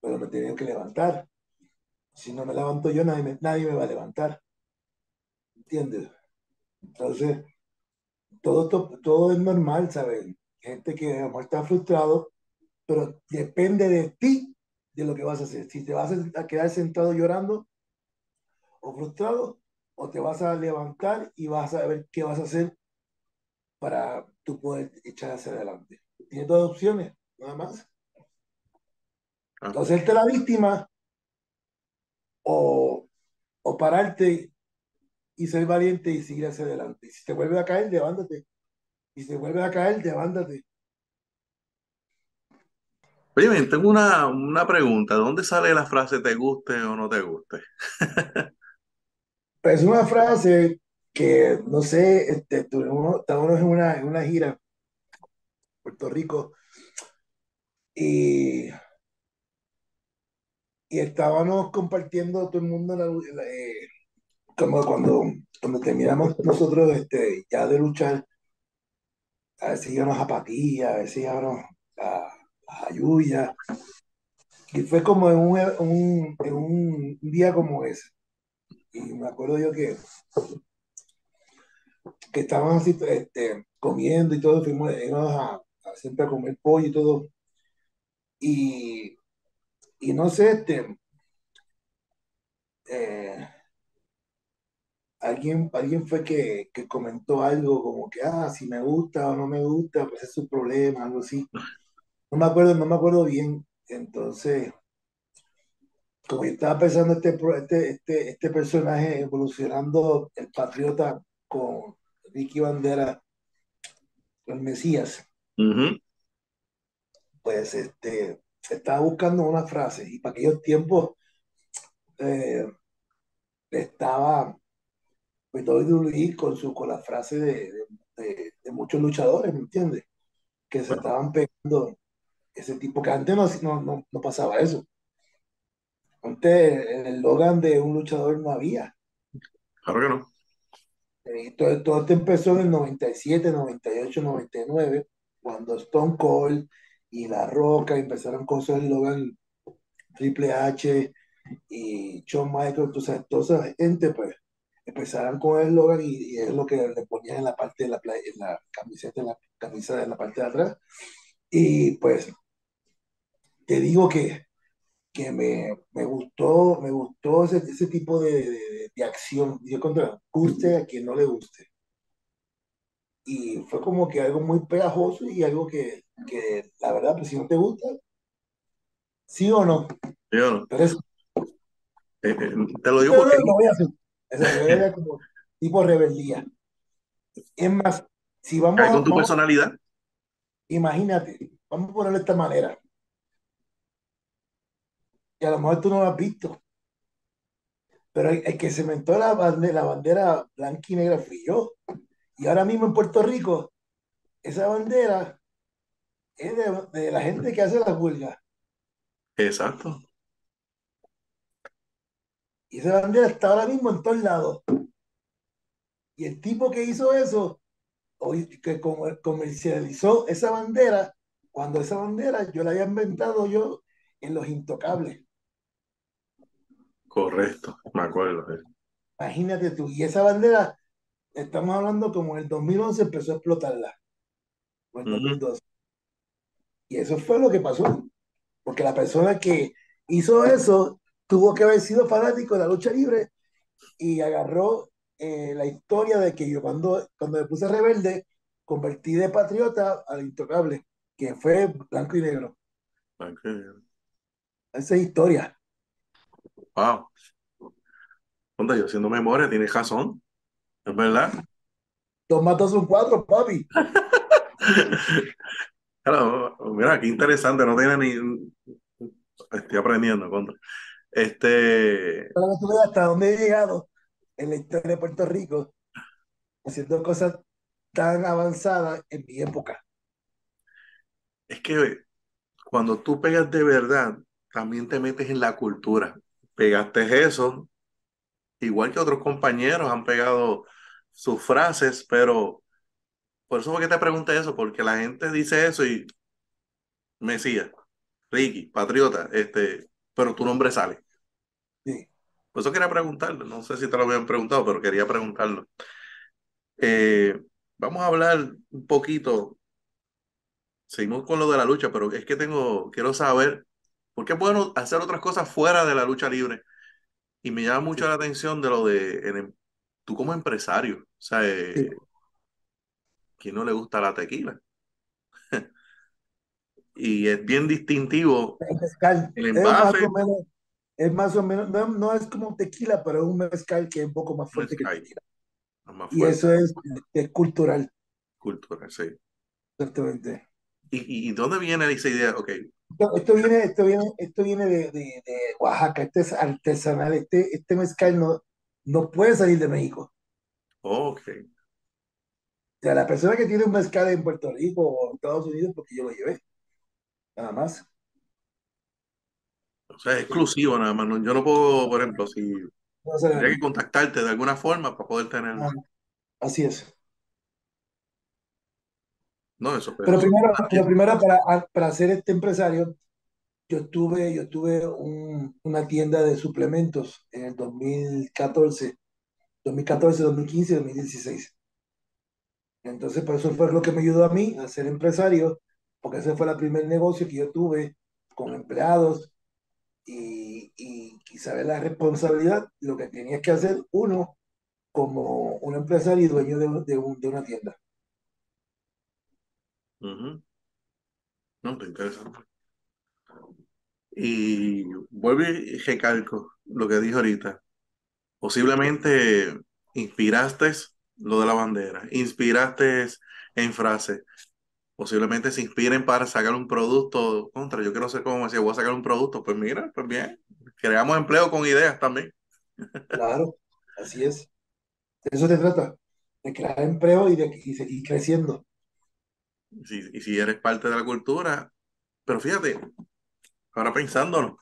Pero me he tenido que levantar. Si no me levanto yo, nadie me, nadie me va a levantar. ¿Entiendes? Entonces, todo, todo, es normal, ¿sabes? Gente que a está frustrado, pero depende de ti de lo que vas a hacer. Si te vas a quedar sentado llorando o frustrado, o te vas a levantar y vas a ver qué vas a hacer para tú poder echar hacia adelante. Tienes dos opciones, nada más. Ah. O hacerte la víctima o, o pararte y ser valiente y seguir hacia adelante. Si te vuelve a caer, levántate. Y si te vuelve a caer, levántate. Oye, tengo una, una pregunta. ¿Dónde sale la frase te guste o no te guste? *laughs* pues una frase que, no sé, este, estamos en una, en una gira Puerto Rico y, y estábamos compartiendo todo el mundo eh, como cuando, cuando terminamos nosotros este, ya de luchar, a veces íbamos a Patilla, a veces íbamos a, a Yuya. Y fue como en un, un, en un día como ese. Y me acuerdo yo que, que estábamos así este, comiendo y todo, fuimos íbamos a, a, siempre a comer pollo y todo. Y, y no sé, este, eh, alguien, alguien fue que, que, comentó algo como que, ah, si me gusta o no me gusta, pues es su problema, algo así. No me acuerdo, no me acuerdo bien. Entonces, como yo estaba pensando este, este, este, este personaje evolucionando el patriota con Ricky Bandera, el Mesías, pues este, estaba buscando una frase y para aquellos tiempos eh, estaba pues, WWE con, su, con la frase de, de, de muchos luchadores, ¿me entiendes? Que se estaban pegando ese tipo, que antes no, no, no pasaba eso. Antes en el Logan de un luchador no había. Claro que no. Eh, todo, todo esto empezó en el 97, 98, 99, cuando Stone Cold y La Roca empezaron con su Logan, Triple H y Shawn Michaels, entonces, toda esa gente pues empezaron con el Logan y, y, es lo que le ponían en la parte de la, en la camiseta, en la camisa de la parte de atrás. Y pues te digo que, que me, me gustó, me gustó ese, ese tipo de, de, de acción. Yo contra guste a quien no le guste. Y fue como que algo muy pegajoso y algo que, que la verdad, pues si no te gusta, sí o no. ¿Sí o no? Pero eso, Eh, eh, te lo digo porque lo voy a hacer. Esa como tipo rebeldía. Es más, si vamos a, con tu vamos- personalidad. imagínate, vamos a ponerlo de esta manera. Y a lo mejor tú no lo has visto, pero el, el que cementó la bandera, la bandera blanca y negra fui yo. Y ahora mismo en Puerto Rico, esa bandera es de, de la gente que hace las huelgas. Exacto. Y esa bandera está ahora mismo en todos lados. Y el tipo que hizo eso, que comer- comercializó esa bandera, cuando esa bandera yo la había inventado yo en Los Intocables. Correcto. Me acuerdo. eh. Imagínate tú. Y esa bandera, estamos hablando como en el 2011 empezó a explotarla. O en Ujú. 2012. Y eso fue lo que pasó. Porque la persona que hizo eso tuvo que haber sido fanático de la lucha libre y agarró eh, la historia de que yo cuando, cuando me puse rebelde, convertí de patriota al intocable, que fue blanco y negro. Ok. Esa es historia. Wow. Onda, yo haciendo memoria, tienes razón. Es verdad. Dos más dos son cuatro, papi. *laughs* Claro, mira, qué interesante, no tiene ni. Estoy aprendiendo, contra. Este, tú hasta dónde he llegado en la historia de Puerto Rico, haciendo cosas tan avanzadas en mi época. es que cuando tú pegas de verdad, también te metes en la cultura. Pegaste eso, igual que otros compañeros han pegado sus frases, pero por eso fue que te pregunté eso, porque la gente dice eso y Mesías, Ricky, Patriota, este, pero tu nombre sale. Sí. Por eso quería preguntarlo, no sé si te lo habían preguntado, pero quería preguntarlo. Eh, vamos a hablar un poquito, seguimos con lo de la lucha, pero es que tengo, quiero saber, por qué es bueno hacer otras cosas fuera de la lucha libre. Y me llama mucho la atención de lo de en el- tú como empresario, o sea, eh, Sí. ¿quién no le gusta la tequila? *laughs* Y es bien distintivo El mezcal el es más envase, o menos, es más o menos, no, no es como tequila, pero es un mezcal que es un poco más fuerte que Mezcal. tequila. más Y eso es, es cultural, cultura, sí. exactamente. ¿Y, dónde viene esa idea? Ok, Esto, esto viene, esto viene, esto viene de, de, de Oaxaca, este es artesanal, este, este mezcal no, no puede salir de México. ok, O sea, la persona que tiene un mezcal en Puerto Rico o en Estados Unidos, porque yo lo llevé, nada más. o sea, es exclusivo nada más. no- Yo no puedo, por ejemplo, si No tendría que contactarte de alguna forma para poder tenerlo. Ah, Así es. No, eso, Pero primero, pero primero para, para ser este empresario, yo tuve, yo tuve un- una tienda de suplementos en el 2014, 2014, 2015, 2016. Entonces, por eso fue lo que me ayudó a mí a ser empresario, porque ese fue el primer negocio que yo tuve con empleados y, y, y saber la responsabilidad, lo que tenía que hacer uno como un empresario y dueño de, de un- de una tienda. Ujú. No, está interesante. Y vuelvo y recalco lo que dije ahorita. Posiblemente inspiraste lo de la bandera, inspiraste en frases, posiblemente se inspiren para sacar un producto contra. Yo quiero ser como decía, voy a sacar un producto. Pues mira, pues bien, creamos empleo con ideas también. Claro, así es. De eso se trata, de crear empleo y de y seguir creciendo. Si, y si eres parte de la cultura, pero fíjate, ahora pensándolo,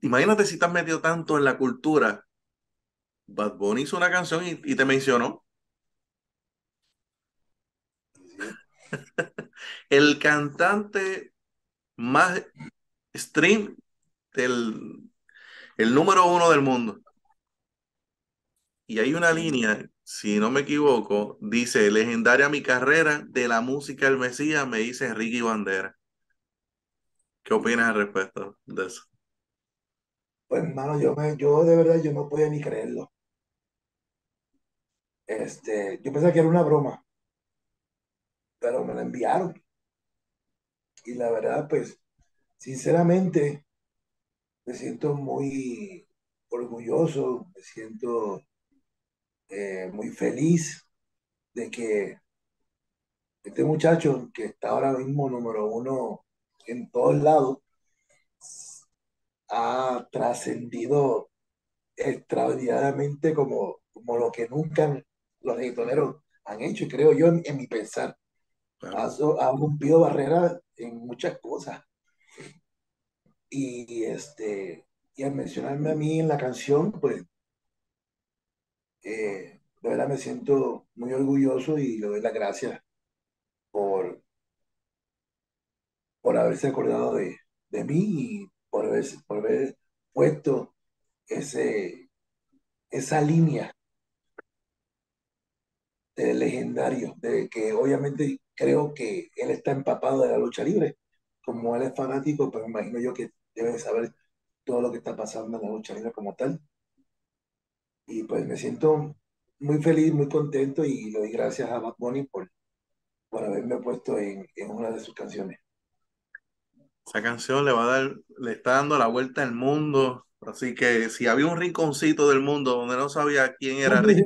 imagínate si te has metido tanto en la cultura. Bad Bunny hizo una canción y, te mencionó. *laughs* el cantante más stream del el número uno del mundo. Y hay una línea, si no me equivoco, dice, legendaria mi carrera de la música del Mesías, me dice Ricky Bandera. ¿Qué opinas al respecto de eso? Pues hermano, yo, me, yo de verdad yo no podía ni creerlo. Este, yo pensé que era una broma, pero me la enviaron. Y la verdad, pues, sinceramente, me siento muy orgulloso, me siento eh, muy feliz de que este muchacho que está ahora mismo número uno en todos lados ha trascendido extraordinariamente como, como lo que nunca los reggaetoneros han hecho, creo yo, en, mi pensar. Ha, ha rompido barreras en muchas cosas. Y, este, y al mencionarme a mí en la canción, pues, eh, de verdad me siento muy orgulloso y le doy las gracias por, por haberse acordado de, de mí y por haber, por haber puesto ese, esa línea de legendario, de que obviamente creo que él está empapado de la lucha libre, como él es fanático, pero me imagino yo que debe saber todo lo que está pasando en la lucha libre como tal. Y pues me siento muy feliz, muy contento y le doy gracias a Bad Bunny por, por haberme puesto en, en una de sus canciones. Esa canción le va a dar, le está dando la vuelta al mundo. Así que si había un rinconcito del mundo donde no sabía quién era Ricky.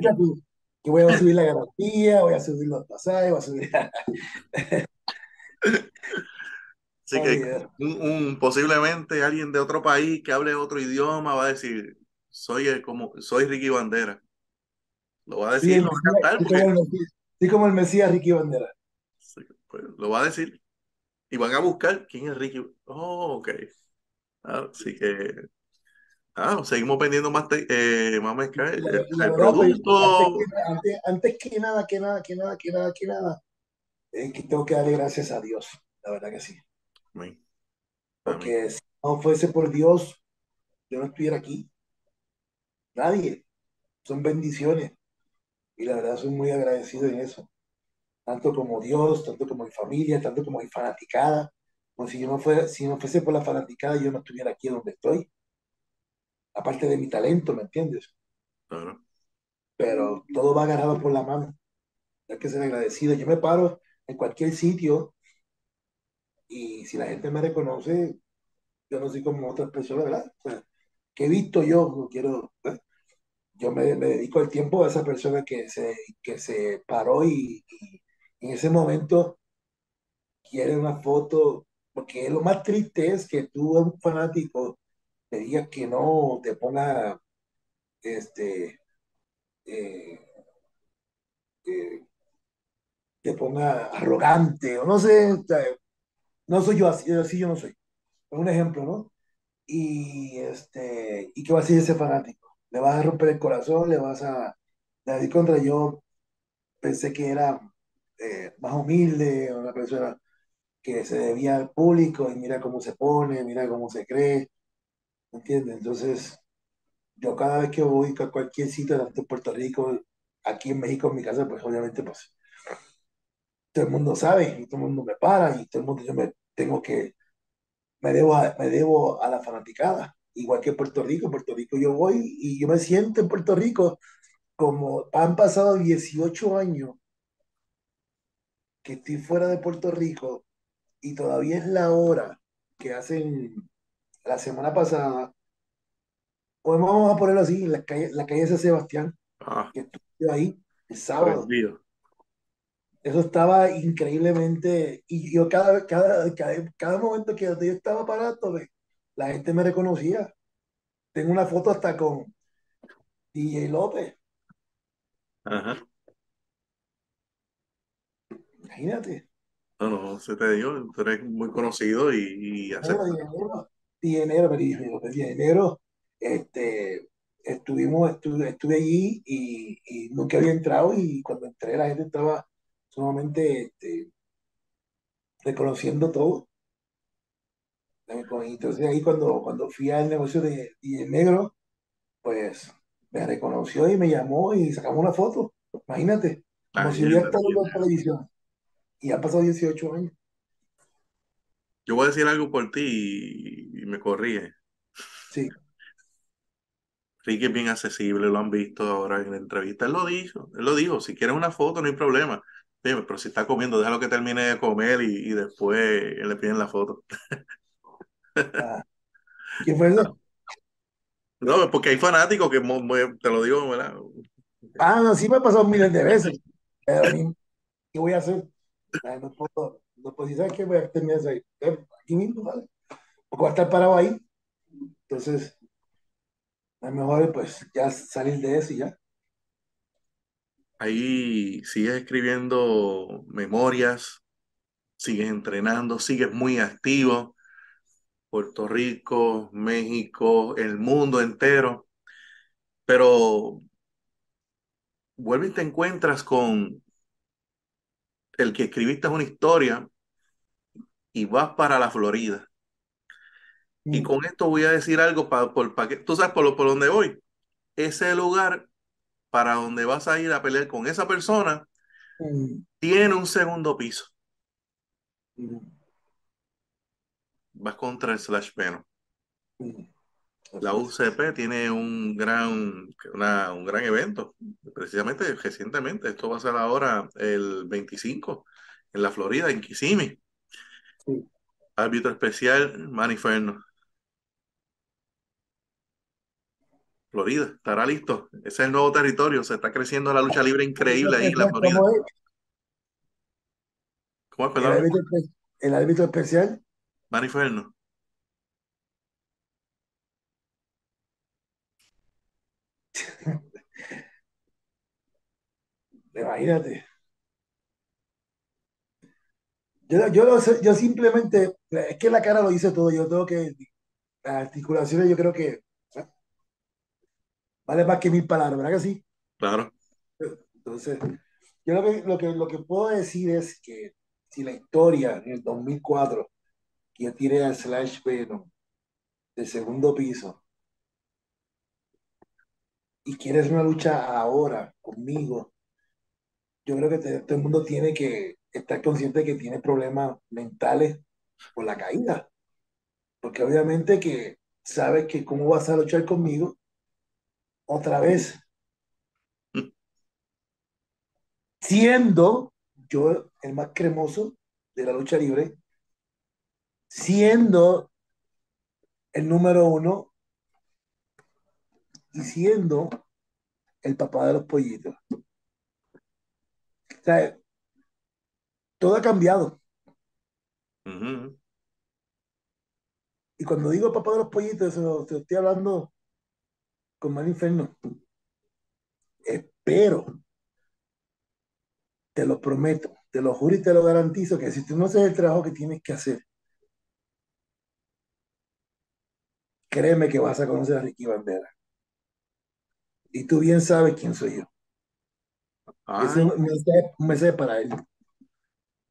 Que voy a subir la garantía, voy a subir los pasajes, voy a subir. *laughs* Así que un, posiblemente alguien de otro país que hable otro idioma va a decir, soy como soy Ricky Bandera. Lo va a decir, lo va a cantar. Sí, como, el Mesías Ricky Bandera. Pues, lo va a decir. Y van a buscar quién es Ricky. Oh, ok. así que ah, seguimos vendiendo más, eh, más mezcal, el, producto. Antes que, nada, que nada, que nada, que nada, que nada, es que tengo que darle gracias a Dios, la verdad que sí. Porque si no fuese por Dios, yo no estuviera aquí. Nadie. Son bendiciones. Y la verdad soy muy agradecido en eso. Tanto como Dios, tanto como mi familia, tanto como mi fanaticada. Como si yo no fuera, si no fuese por la fanaticada, yo no estuviera aquí donde estoy. Aparte de mi talento, ¿me entiendes? Pero todo va agarrado por la mano. Hay que ser agradecido. Yo me paro en cualquier sitio y si la gente me reconoce, yo no soy como otras personas, ¿verdad? O sea, que he visto yo, no quiero, yo me, dedico el tiempo a esa persona que se, que se paró y, en ese momento quiere una foto, porque lo más triste es que tú, un fanático, te digas que no, te ponga, este, eh, eh, te ponga arrogante, o no sé, no soy yo así, así yo no soy. Un ejemplo, ¿no? Y, este, ¿y qué va a decir ese fanático? ¿Le vas a romper el corazón? ¿Le vas a... decir contra yo pensé que era eh, más humilde, una persona que se debía al público y mira cómo se pone, mira cómo se cree, ¿entiendes? Entonces, yo cada vez que voy a cualquier sitio de Puerto Rico, aquí en México, en mi casa, pues obviamente, pues todo el mundo sabe y todo el mundo me para y todo el mundo yo me tengo que, me debo a, me debo a la fanaticada, igual que Puerto Rico, Puerto Rico yo voy y yo me siento en Puerto Rico como han pasado 18 años que estoy fuera de Puerto Rico y todavía es la hora que hacen la semana pasada, pues vamos a ponerlo así, en la calle, la calle de San Sebastián, ah. que estuve ahí el sábado Eso estaba increíblemente, y yo cada, cada, cada, cada momento que yo estaba parado, la gente me reconocía. Tengo una foto hasta con DJ López. Ajá. Imagínate. No, no, se te digo, tú eres muy conocido y, y hace... DJ Negro, me dijo, DJ Negro, este, estuvimos, estuve, estuve allí y, y, nunca había entrado y cuando entré la gente estaba sumamente este, reconociendo todo. Entonces ahí cuando, cuando fui al negocio de DJ Negro, pues me reconoció y me llamó y sacamos una foto. Imagínate, como si hubiera estado en la televisión. Y ha pasado 18 años. Yo voy a decir algo por ti y, me corrige. Sí. Ricky es bien accesible, lo han visto ahora en la entrevista. Él lo dijo, él lo dijo, si quieres una foto no hay problema. pero si está comiendo, déjalo que termine de comer y, y después le piden la foto. Ah. ¿Qué fue eso? *laughs* No, porque hay fanáticos que te lo digo, ¿verdad? Ah, no, sí me ha pasado miles de veces. Pero, ¿qué voy a hacer? No puedo, no puedo ¿sabes qué? Voy a terminar ahí. Aquí mismo, ¿vale? Porque voy a estar parado ahí. Entonces, es mejor pues ya salir de eso y ya. Ahí sigues escribiendo memorias, sigues entrenando, sigues muy activo. Puerto Rico, México, el mundo entero. Pero vuelve y te encuentras con el que escribiste una historia y vas para la Florida. Y mm. con esto voy a decir algo para, por, para que tú sabes por, lo, por dónde voy. Ese lugar para donde vas a ir a pelear con esa persona mm. tiene un segundo piso. Mm vas contra el Slash Peno. La UCP tiene un gran, una, un gran evento, precisamente recientemente. Esto va a ser ahora el 25 en la Florida, en Kissimmee. Árbitro especial, Maniferno. Florida, estará listo. Ese es el nuevo territorio. Se está creciendo la lucha libre increíble ahí en la Florida. ¿Cómo es, perdón? ¿El árbitro especial? Maniferno. Imagínate. Yo, yo, yo simplemente, es que la cara lo dice todo, yo tengo que, las articulaciones yo creo que vale más que mil palabras, ¿verdad que sí? Claro. Entonces, yo lo que, lo que, lo que puedo decir es que si la historia en el 2004 que yo tiré al Slash Venom de segundo piso y quieres una lucha ahora conmigo, yo creo que todo el mundo tiene que estar consciente de que tiene problemas mentales por la caída. Porque obviamente que sabes que cómo vas a luchar conmigo otra vez. Siendo yo el más cremoso de la lucha libre, siendo el número uno y siendo el papá de los pollitos. O sea, todo ha cambiado. Y cuando digo papá de los pollitos, te estoy hablando con mal inferno. Espero, te lo prometo, te lo juro y te lo garantizo que si tú no haces el trabajo que tienes que hacer, créeme que vas a conocer a Ricky Bandera. Y tú bien sabes quién soy yo. Ese es un mensaje, para él.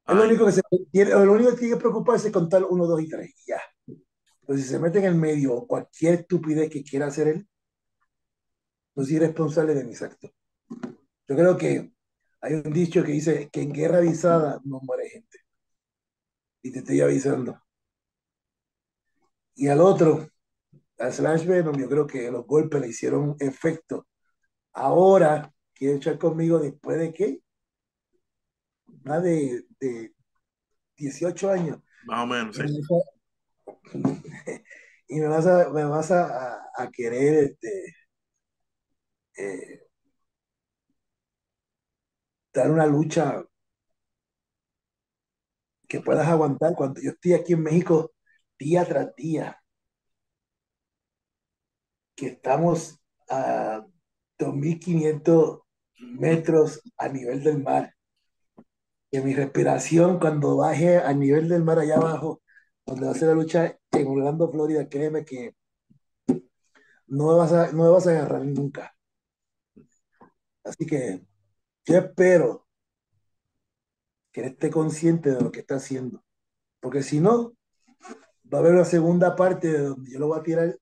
lo único, que se, lo único que tiene que preocuparse es contar uno, dos y tres. Y ya. Pero si se mete en el medio cualquier estupidez que quiera hacer él, no soy responsable de mis actos. Yo creo que hay un dicho que dice que en guerra avisada no muere gente. Y te estoy avisando. Y al otro, a Slash Venom, yo creo que los golpes le hicieron efecto. Ahora quiere echar conmigo después de qué? Más de, 18 años. Más o menos, sí. Y me *laughs* vas a, me vas a, a, querer este, eh, dar una lucha que puedas aguantar cuando yo estoy aquí en México día tras día, que estamos a 2.500 metros a nivel del mar, que mi respiración cuando baje a nivel del mar allá abajo, donde va a ser la lucha en Orlando, Florida, créeme que no me vas a, no vas a agarrar nunca. Así que yo espero que esté consciente de lo que está haciendo. Porque si no, va a haber una segunda parte de donde yo lo voy a tirar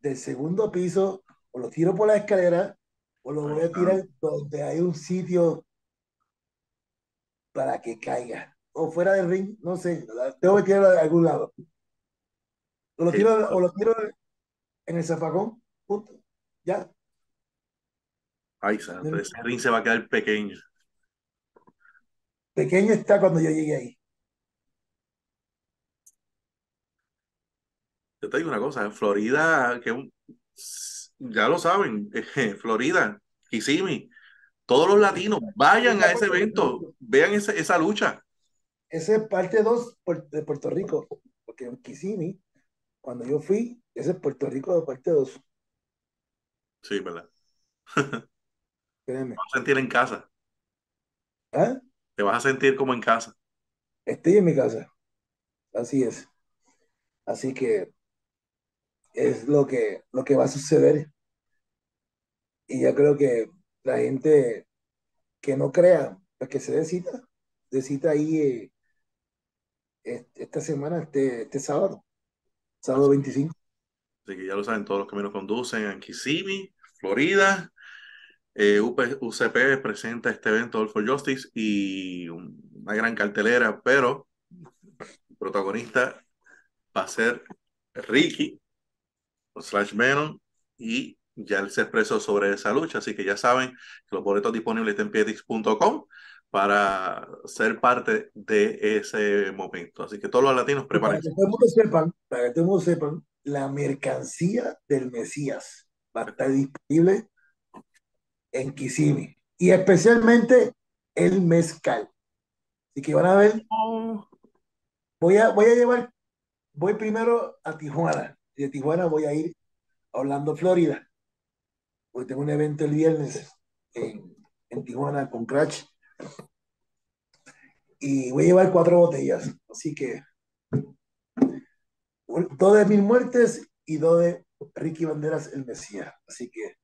del segundo piso, o lo tiro por la escalera, o lo voy a tirar donde hay un sitio para que caiga. O fuera del ring, no sé, tengo que tirarlo de algún lado. O lo tiro, o lo tiro en el zafacón, punto. Ya. Ay, santo, ese ring se va a quedar pequeño. Pequeño está cuando yo llegué ahí. Yo te digo una cosa, en Florida, que ya lo saben, *laughs* Florida, Kissimmee, todos los latinos vayan a ese evento, vean esa, esa lucha. Ese es parte 2 de Puerto Rico, porque en Kissimmee, cuando yo fui, ese es Puerto Rico de parte 2. Sí, ¿verdad? *laughs* Créeme. Te vas a sentir en casa. ¿Ah? Te vas a sentir como en casa. Estoy en mi casa. Así es. Así que es lo que, lo que va a suceder. Y ya creo que la gente que no crea, pues que se dé cita, de cita ahí eh, esta semana, este, este sábado, sábado 25. Así que ya lo saben, todos los caminos conducen a Kissimmee, Florida. Eh, UCP presenta este evento All for Justice y una gran cartelera, pero el protagonista va a ser Ricky, slash Venom, y ya él se expresó sobre esa lucha, así que ya saben que los boletos disponibles en pietix.com para ser parte de ese momento. Así que todos los latinos prepárense. Para que todo el mundo sepan, para que todo el mundo sepan, la mercancía del Mesías va a estar disponible en Kissimmee y especialmente el mezcal. Así que van a ver. Voy a, voy a llevar, voy primero a Tijuana. Y de Tijuana voy a ir a Orlando, Florida. Porque tengo un evento el viernes en, en Tijuana con Crash. Y voy a llevar cuatro botellas. Así que dos de mil muertes y dos de Ricky Banderas el Mesías. Así que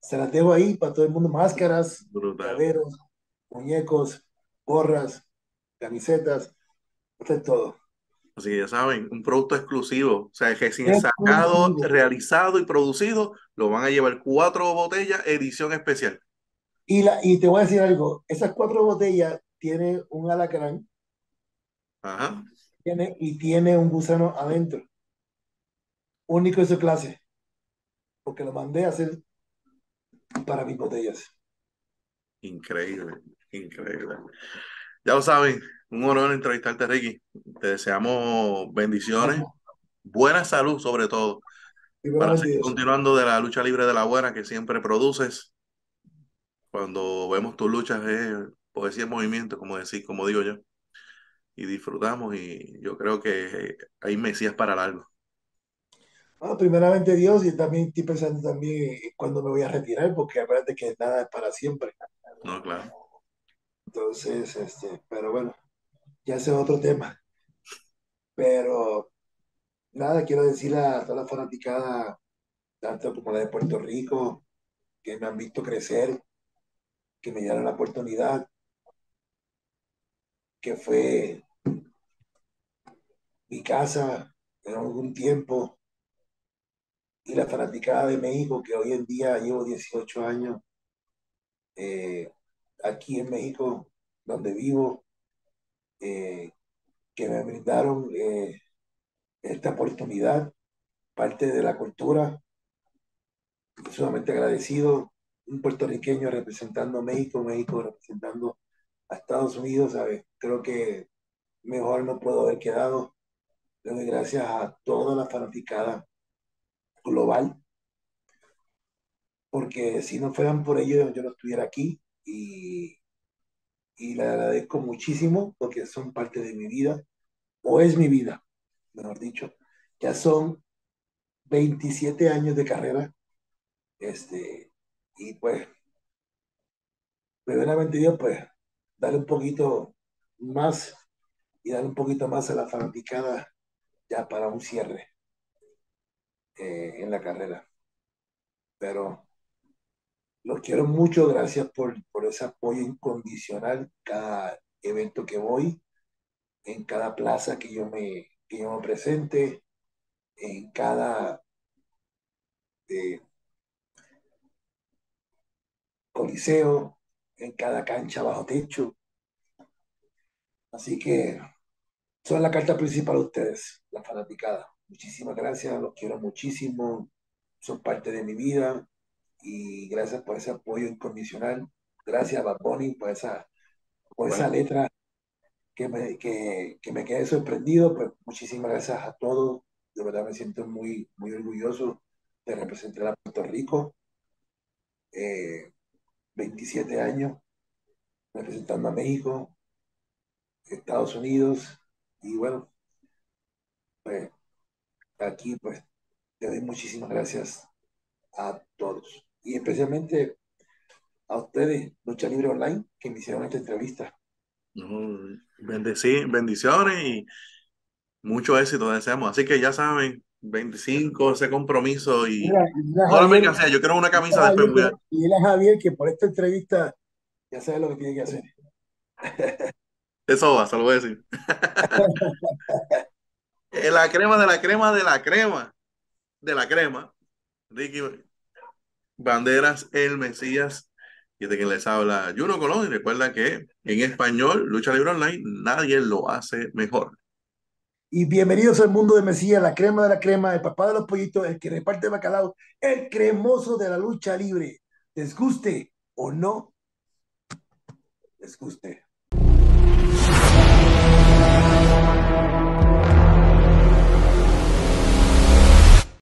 se las dejo ahí para todo el mundo. Máscaras, llaveros, muñecos, gorras, camisetas, es todo. Así que ya saben, un producto exclusivo, o sea, que sin sacado, realizado y producido, lo van a llevar cuatro botellas, edición especial. Y, la, y te voy a decir algo, esas cuatro botellas tienen un alacrán Ajá. Tiene, y tiene un gusano adentro, único en su clase, porque lo mandé a hacer para mis botellas. Increíble, increíble. Ya lo saben, un honor entrevistarte, Ricky. Te deseamos bendiciones, buena salud sobre todo, para seguir continuando de la lucha libre de la buena que siempre produces. Cuando vemos tus luchas es poesía en movimiento, como decir, como digo yo, y disfrutamos y yo creo que hay mesías para largo. Ah, primeramente Dios y también estoy pensando también cuando me voy a retirar, porque acuérdate que nada es para siempre. No, claro. Entonces, este, pero bueno, ya ese es otro tema. Pero nada, quiero decirle a toda la fanaticada, tanto como la de Puerto Rico, que me han visto crecer, que me dieron la oportunidad, que fue mi casa en algún tiempo, y la fanaticada de México, que hoy en día llevo 18 años eh, aquí en México, donde vivo, eh, que me brindaron eh, esta oportunidad, parte de la cultura. Sumamente agradecido, un puertorriqueño representando a México, México representando a Estados Unidos, ¿sabes? Creo que mejor no puedo haber quedado. Gracias a toda la fanaticada global, porque si no fueran por ello yo no estuviera aquí y, y le agradezco muchísimo porque son parte de mi vida, o es mi vida, mejor dicho. Ya son 27 años de carrera. Este, y pues, primeramente Dios, pues, darle un poquito más y darle un poquito más a la fanaticada ya para un cierre eh, en la carrera. Pero los quiero mucho, gracias por, por ese apoyo incondicional cada evento que voy, en cada plaza que yo me, que yo me presente, en cada eh, coliseo, en cada cancha bajo techo. Así que son la carta principal de ustedes, la fanaticada. Muchísimas gracias, los quiero muchísimo, son parte de mi vida y gracias por ese apoyo incondicional. Gracias, Bad Bunny, por esa, por esa letra que me, que, que me quedé sorprendido. Pues muchísimas gracias a todos. De verdad me siento muy, muy orgulloso de representar a Puerto Rico. 27 eh, años representando a México, Estados Unidos y bueno, pues aquí pues te doy muchísimas gracias a todos y especialmente a ustedes, Lucha Libre Online, que me hicieron esta entrevista. bendiciones y mucho éxito deseamos. Así que ya saben, 25, ese compromiso y Javier, yo quiero una camisa después. Y dile a Javier que por esta entrevista ya sabe lo que tiene que hacer. *laughs* Eso va, se lo voy a decir. *laughs* la crema de la crema de la crema de la crema. Ricky Banderas, el Mesías, y de quien les habla Juno Colón. Y recuerda que en español, Lucha Libre Online, nadie lo hace mejor. Y bienvenidos al mundo de Mesías, la crema de la crema, el papá de los pollitos, el que reparte bacalao, el cremoso de la lucha libre. Les guste o no, les guste.